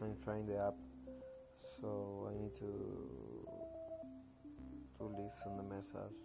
I'm trying the app, so I need to to listen the message.